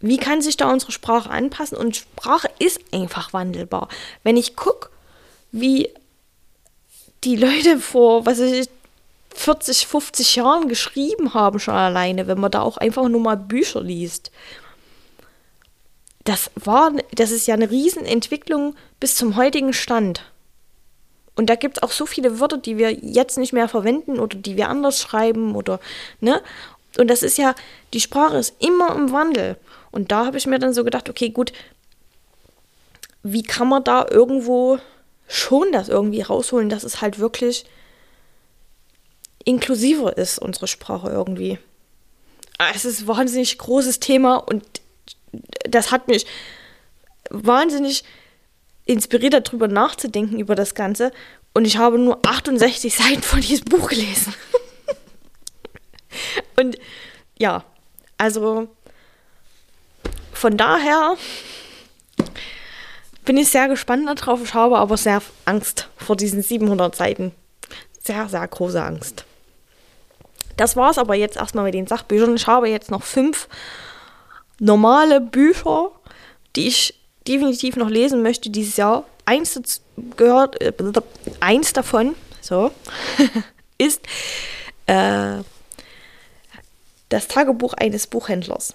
Wie kann sich da unsere Sprache anpassen? Und Sprache ist einfach wandelbar. Wenn ich gucke, wie die Leute vor, was weiß ich, 40, 50 Jahren geschrieben haben schon alleine, wenn man da auch einfach nur mal Bücher liest. Das war, das ist ja eine Riesenentwicklung bis zum heutigen Stand. Und da gibt es auch so viele Wörter, die wir jetzt nicht mehr verwenden oder die wir anders schreiben oder, ne? Und das ist ja, die Sprache ist immer im Wandel. Und da habe ich mir dann so gedacht, okay, gut, wie kann man da irgendwo schon das irgendwie rausholen, dass es halt wirklich inklusiver ist, unsere Sprache irgendwie. Ah, es ist ein wahnsinnig großes Thema und das hat mich wahnsinnig inspiriert, darüber nachzudenken, über das Ganze. Und ich habe nur 68 Seiten von diesem Buch gelesen. und ja, also von daher bin ich sehr gespannt darauf. Ich habe aber sehr Angst vor diesen 700 Seiten. Sehr, sehr große Angst. Das war es aber jetzt erstmal mit den Sachbüchern. Ich habe jetzt noch fünf normale Bücher, die ich definitiv noch lesen möchte dieses Jahr. Eins gehört, äh, eins davon, so, ist äh, das Tagebuch eines Buchhändlers.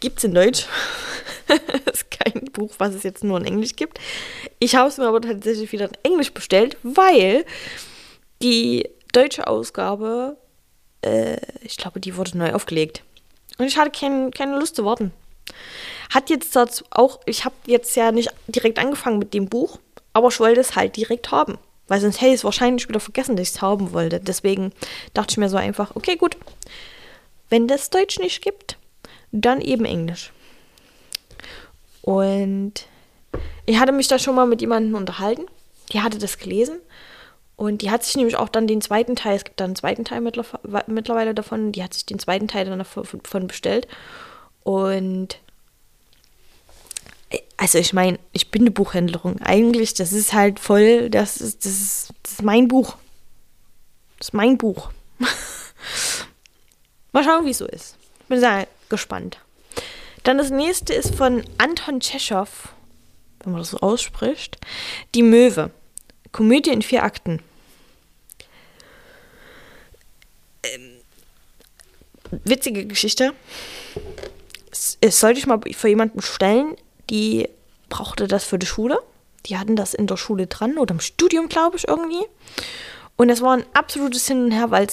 Gibt es in Deutsch. das ist kein Buch, was es jetzt nur in Englisch gibt. Ich habe es mir aber tatsächlich wieder in Englisch bestellt, weil die deutsche Ausgabe, äh, ich glaube, die wurde neu aufgelegt. Und ich hatte kein, keine Lust zu warten. Hat jetzt dazu auch, ich habe jetzt ja nicht direkt angefangen mit dem Buch, aber ich wollte es halt direkt haben. Weil sonst hätte ich es wahrscheinlich wieder vergessen, dass ich es haben wollte. Deswegen dachte ich mir so einfach, okay, gut. Wenn das Deutsch nicht gibt, dann eben Englisch. Und ich hatte mich da schon mal mit jemandem unterhalten. Die hatte das gelesen und die hat sich nämlich auch dann den zweiten Teil, es gibt dann einen zweiten Teil mittlerweile davon, die hat sich den zweiten Teil dann davon bestellt. Und also ich meine, ich bin eine Buchhändlerin. Eigentlich, das ist halt voll, das ist, das ist, das ist mein Buch. Das ist mein Buch. Mal schauen, wie es so ist. Bin sehr gespannt. Dann das nächste ist von Anton Tschechow, wenn man das so ausspricht. Die Möwe. Komödie in vier Akten. Ähm, witzige Geschichte. Es, es sollte ich mal für jemanden stellen, die brauchte das für die Schule. Die hatten das in der Schule dran oder im Studium, glaube ich, irgendwie. Und es war ein absolutes Hin und Her, weil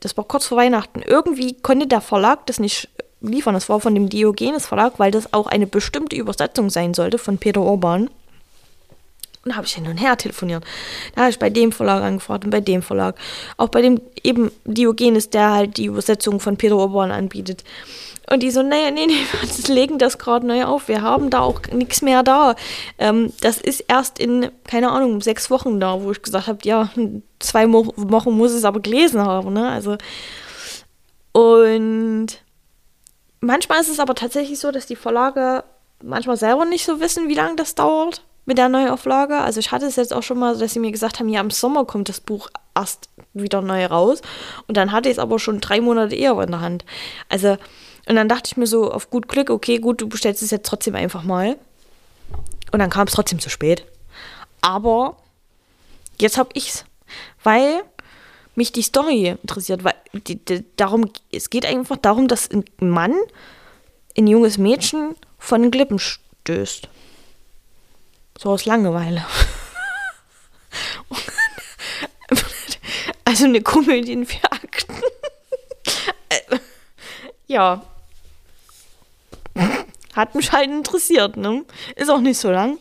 das war kurz vor Weihnachten. Irgendwie konnte der Verlag das nicht liefern. Das war von dem Diogenes Verlag, weil das auch eine bestimmte Übersetzung sein sollte von Peter Urban. Und da habe ich hin und her telefoniert. Da habe ich bei dem Verlag angefragt und bei dem Verlag. Auch bei dem eben Diogenes, der halt die Übersetzung von Peter Urban anbietet. Und die so, nee, nee, nee, wir legen das gerade neu auf. Wir haben da auch nichts mehr da. Ähm, das ist erst in, keine Ahnung, sechs Wochen da, wo ich gesagt habe, ja, zwei Wochen muss es aber gelesen haben. Ne? Also, und manchmal ist es aber tatsächlich so, dass die Verlage manchmal selber nicht so wissen, wie lange das dauert mit der Neuauflage. Also ich hatte es jetzt auch schon mal, dass sie mir gesagt haben, ja, im Sommer kommt das Buch erst wieder neu raus. Und dann hatte ich es aber schon drei Monate eher in der Hand. Also, und dann dachte ich mir so auf gut Glück, okay, gut, du bestellst es jetzt trotzdem einfach mal. Und dann kam es trotzdem zu spät. Aber jetzt habe ich's. Weil mich die Story interessiert, weil die, die, darum, es geht einfach darum, dass ein Mann ein junges Mädchen von den Klippen stößt. So aus Langeweile. also eine Komödie vier Akten. ja. Hat mich halt interessiert, ne? Ist auch nicht so lang.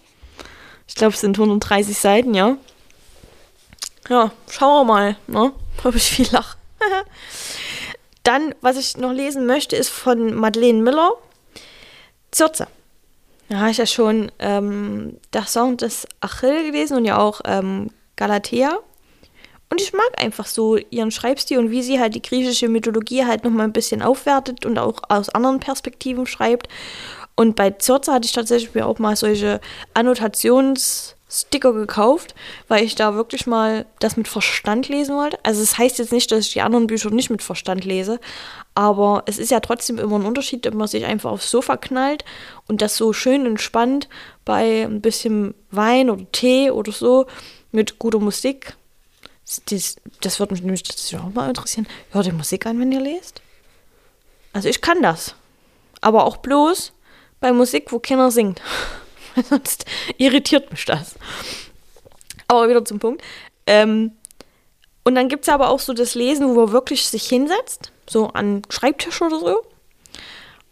Ich glaube, es sind 130 Seiten, ja. Ja, schauen wir mal, ne? Ob ich viel lache. Dann, was ich noch lesen möchte, ist von Madeleine Miller. Zürze. Da habe ich ja schon ähm, der Song des Achill gelesen und ja auch ähm, Galatea. Und ich mag einfach so ihren Schreibstil und wie sie halt die griechische Mythologie halt nochmal ein bisschen aufwertet und auch aus anderen Perspektiven schreibt. Und bei Zürze hatte ich tatsächlich mir auch mal solche Annotations- Sticker gekauft, weil ich da wirklich mal das mit Verstand lesen wollte. Also es das heißt jetzt nicht, dass ich die anderen Bücher nicht mit Verstand lese, aber es ist ja trotzdem immer ein Unterschied, ob man sich einfach aufs Sofa knallt und das so schön entspannt bei ein bisschen Wein oder Tee oder so mit guter Musik. Das, das würde mich nämlich das auch mal interessieren. Hört ihr Musik an, wenn ihr lest? Also ich kann das. Aber auch bloß bei Musik, wo keiner singt. sonst irritiert mich das. Aber wieder zum Punkt. Ähm, und dann gibt es aber auch so das Lesen, wo man wirklich sich hinsetzt, so an Schreibtisch oder so,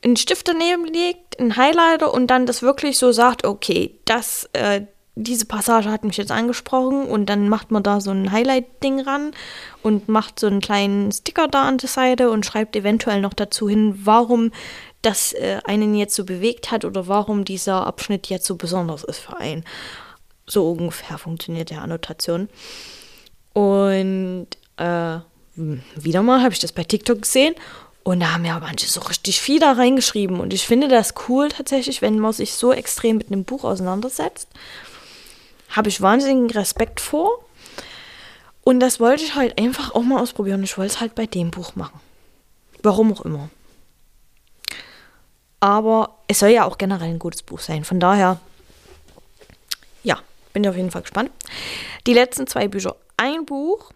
einen Stift daneben legt, einen Highlighter und dann das wirklich so sagt, okay, das, äh, diese Passage hat mich jetzt angesprochen und dann macht man da so ein Highlight-Ding ran und macht so einen kleinen Sticker da an der Seite und schreibt eventuell noch dazu hin, warum das äh, einen jetzt so bewegt hat oder warum dieser Abschnitt jetzt so besonders ist für einen. So ungefähr funktioniert der Annotation. Und äh, wieder mal habe ich das bei TikTok gesehen und da haben ja manche so richtig viel da reingeschrieben. Und ich finde das cool tatsächlich, wenn man sich so extrem mit einem Buch auseinandersetzt. Habe ich wahnsinnigen Respekt vor. Und das wollte ich halt einfach auch mal ausprobieren. Ich wollte es halt bei dem Buch machen. Warum auch immer. Aber es soll ja auch generell ein gutes Buch sein. Von daher, ja, bin ich auf jeden Fall gespannt. Die letzten zwei Bücher. Ein Buch.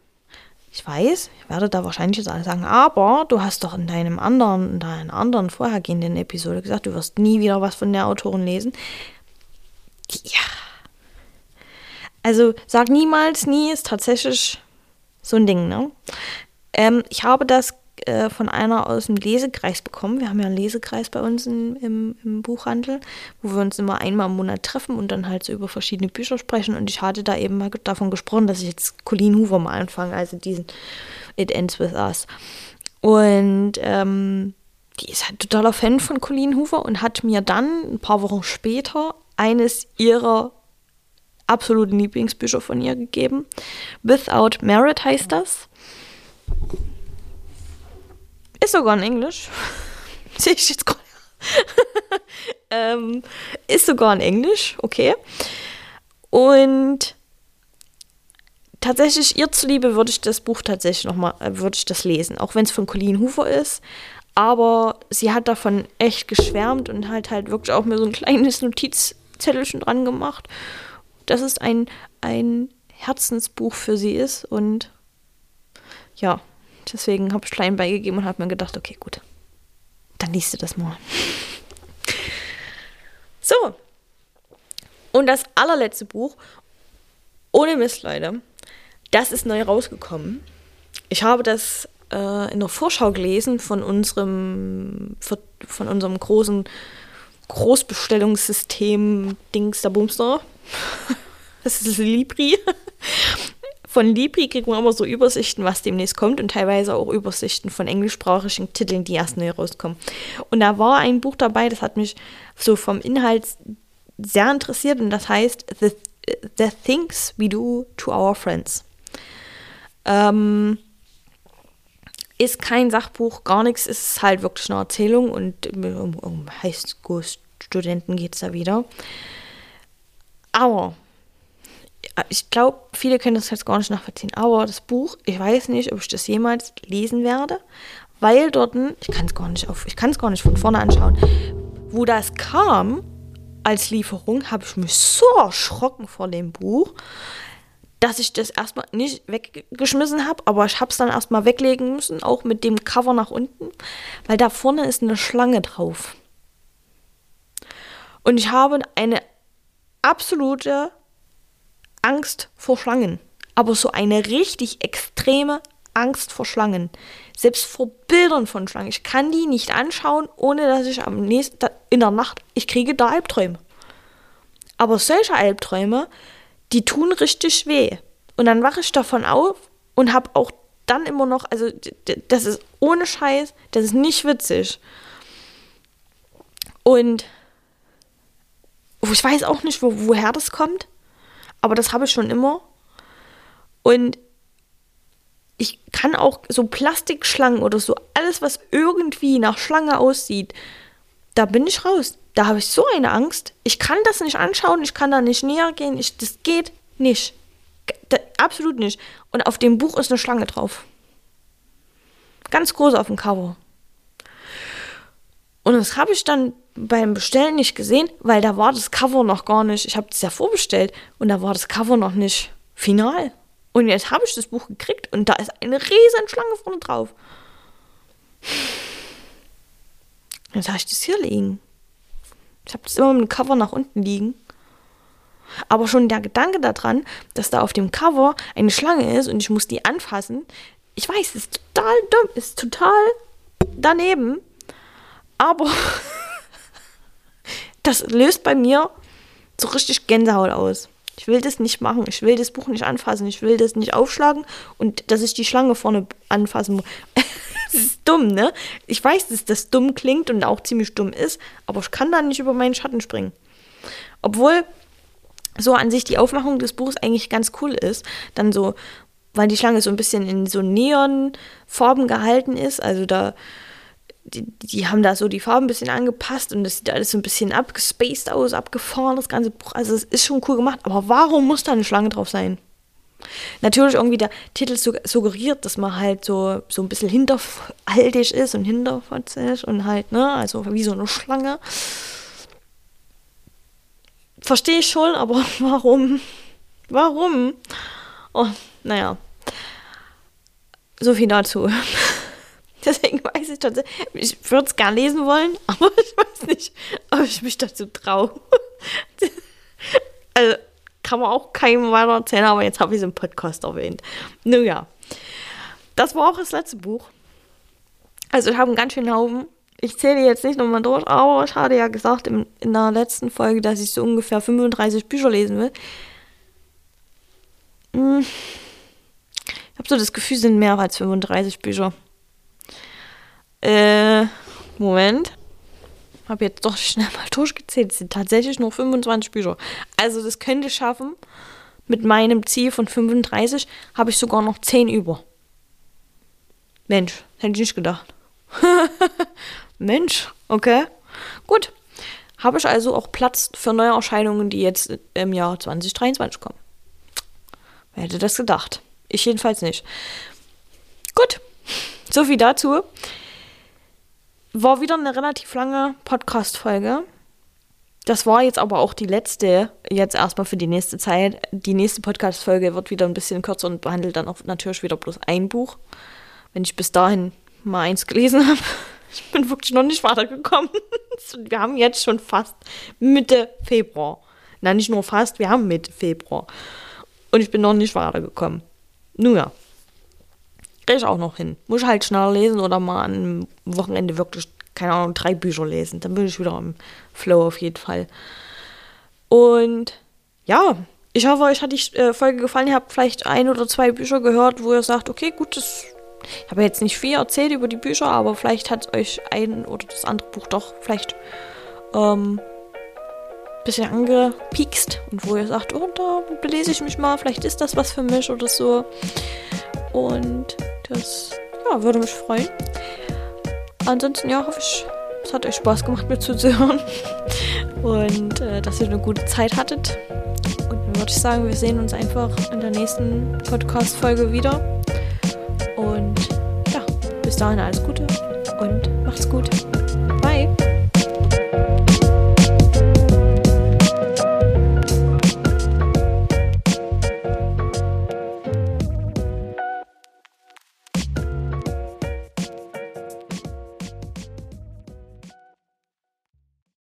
Ich weiß, ich werde da wahrscheinlich jetzt alle sagen, aber du hast doch in deinem anderen, in deiner anderen vorhergehenden Episode gesagt, du wirst nie wieder was von der Autorin lesen. Ja. Also sag niemals nie ist tatsächlich so ein Ding, ne? Ähm, ich habe das äh, von einer aus dem Lesekreis bekommen. Wir haben ja einen Lesekreis bei uns in, im, im, Buchhandel, wo wir uns immer einmal im Monat treffen und dann halt so über verschiedene Bücher sprechen. Und ich hatte da eben mal davon gesprochen, dass ich jetzt Colleen Hoover mal anfange, also diesen It Ends With Us. Und ähm, die ist halt totaler Fan von Colleen Hoover und hat mir dann ein paar Wochen später eines ihrer absoluten Lieblingsbücher von ihr gegeben. Without Merit heißt das. Ist sogar in Englisch. Sehe ich jetzt gerade. ähm, ist sogar in Englisch, okay. Und tatsächlich ihr zuliebe würde ich das Buch tatsächlich nochmal, äh, würde ich das lesen, auch wenn es von Colleen Hoover ist. Aber sie hat davon echt geschwärmt und hat halt wirklich auch mir so ein kleines Notizzettelchen dran gemacht, dass es ein, ein Herzensbuch für sie ist. Und ja, Deswegen habe ich klein beigegeben und habe mir gedacht, okay, gut, dann liest du das mal. So. Und das allerletzte Buch, ohne Mist, Leute, das ist neu rausgekommen. Ich habe das äh, in der Vorschau gelesen von unserem, von unserem großen Großbestellungssystem Dings der Bumster. Das ist Libri. Von Libri kriegt man immer so Übersichten, was demnächst kommt und teilweise auch Übersichten von englischsprachigen Titeln, die erst neu rauskommen. Und da war ein Buch dabei, das hat mich so vom Inhalt sehr interessiert und das heißt The, The Things We Do to Our Friends. Ähm, ist kein Sachbuch, gar nichts, ist halt wirklich eine Erzählung und um, um Highschool-Studenten geht es da wieder. Aber ich glaube, viele können das jetzt gar nicht nachvollziehen, aber das Buch, ich weiß nicht, ob ich das jemals lesen werde, weil dort, ich kann es gar nicht auf, ich kann es gar nicht von vorne anschauen, wo das kam als Lieferung, habe ich mich so erschrocken vor dem Buch, dass ich das erstmal nicht weggeschmissen habe, aber ich habe es dann erstmal weglegen müssen, auch mit dem Cover nach unten, weil da vorne ist eine Schlange drauf. Und ich habe eine absolute Angst vor Schlangen, aber so eine richtig extreme Angst vor Schlangen. Selbst vor Bildern von Schlangen. Ich kann die nicht anschauen, ohne dass ich am nächsten in der Nacht, ich kriege da Albträume. Aber solche Albträume, die tun richtig weh. Und dann wache ich davon auf und habe auch dann immer noch, also das ist ohne Scheiß, das ist nicht witzig. Und ich weiß auch nicht, wo, woher das kommt, aber das habe ich schon immer. Und ich kann auch so Plastikschlangen oder so, alles, was irgendwie nach Schlange aussieht, da bin ich raus. Da habe ich so eine Angst. Ich kann das nicht anschauen, ich kann da nicht näher gehen. Ich, das geht nicht. Da, absolut nicht. Und auf dem Buch ist eine Schlange drauf. Ganz groß auf dem Cover. Und das habe ich dann beim Bestellen nicht gesehen, weil da war das Cover noch gar nicht. Ich habe das ja vorbestellt und da war das Cover noch nicht final. Und jetzt habe ich das Buch gekriegt und da ist eine riesen Schlange vorne drauf. Jetzt habe ich das hier liegen. Ich habe das immer mit dem Cover nach unten liegen. Aber schon der Gedanke daran, dass da auf dem Cover eine Schlange ist und ich muss die anfassen, ich weiß, ist total dumm, ist total daneben. Aber das löst bei mir so richtig Gänsehaut aus. Ich will das nicht machen. Ich will das Buch nicht anfassen. Ich will das nicht aufschlagen und dass ich die Schlange vorne anfassen muss. das ist dumm, ne? Ich weiß, dass das dumm klingt und auch ziemlich dumm ist, aber ich kann da nicht über meinen Schatten springen. Obwohl so an sich die Aufmachung des Buches eigentlich ganz cool ist. Dann so, weil die Schlange so ein bisschen in so Neonfarben gehalten ist. Also da die, die, haben da so die Farben ein bisschen angepasst und das sieht alles so ein bisschen abgespaced aus, abgefahren, das ganze Buch. Also es ist schon cool gemacht, aber warum muss da eine Schlange drauf sein? Natürlich irgendwie der Titel suggeriert, dass man halt so, so ein bisschen hinterhaltig ist und hinterfotzig und halt, ne, also wie so eine Schlange. Verstehe ich schon, aber warum? Warum? Oh, naja. So viel dazu. Deswegen weiß ich tatsächlich, ich würde es gar lesen wollen, aber ich weiß nicht, ob ich mich dazu traue. also kann man auch keinem weiter erzählen, aber jetzt habe ich es im Podcast erwähnt. Nun ja, das war auch das letzte Buch. Also ich habe einen ganz schönen Haufen. Ich zähle jetzt nicht nochmal durch, aber ich hatte ja gesagt in, in der letzten Folge, dass ich so ungefähr 35 Bücher lesen will. Hm. Ich habe so das Gefühl, es sind mehr als 35 Bücher. Äh, Moment. Habe jetzt doch schnell mal durchgezählt. Es sind tatsächlich nur 25 Bücher. Also das könnte ich schaffen. Mit meinem Ziel von 35 habe ich sogar noch 10 über. Mensch, hätte ich nicht gedacht. Mensch, okay. Gut. Habe ich also auch Platz für neue Erscheinungen, die jetzt im Jahr 2023 kommen. Wer hätte das gedacht? Ich jedenfalls nicht. Gut. So viel dazu. War wieder eine relativ lange Podcast-Folge. Das war jetzt aber auch die letzte, jetzt erstmal für die nächste Zeit. Die nächste Podcast-Folge wird wieder ein bisschen kürzer und behandelt dann auch natürlich wieder bloß ein Buch. Wenn ich bis dahin mal eins gelesen habe. Ich bin wirklich noch nicht weitergekommen. Wir haben jetzt schon fast Mitte Februar. Nein, nicht nur fast, wir haben Mitte Februar. Und ich bin noch nicht weitergekommen. Nun ja. Ich auch noch hin. Muss ich halt schneller lesen oder mal einem Wochenende wirklich, keine Ahnung, drei Bücher lesen. Dann bin ich wieder im Flow auf jeden Fall. Und ja, ich hoffe, euch hat die äh, Folge gefallen. Ihr habt vielleicht ein oder zwei Bücher gehört, wo ihr sagt, okay, gut, das ich habe jetzt nicht viel erzählt über die Bücher, aber vielleicht hat euch ein oder das andere Buch doch vielleicht ähm, bisschen angepiekst und wo ihr sagt, oh, da belese ich mich mal, vielleicht ist das was für mich oder so. Und das ja, würde mich freuen. Ansonsten, ja, hoffe ich, es hat euch Spaß gemacht, mir zuzuhören. Und äh, dass ihr eine gute Zeit hattet. Und dann würde ich sagen, wir sehen uns einfach in der nächsten Podcast-Folge wieder. Und ja, bis dahin alles Gute und macht's gut.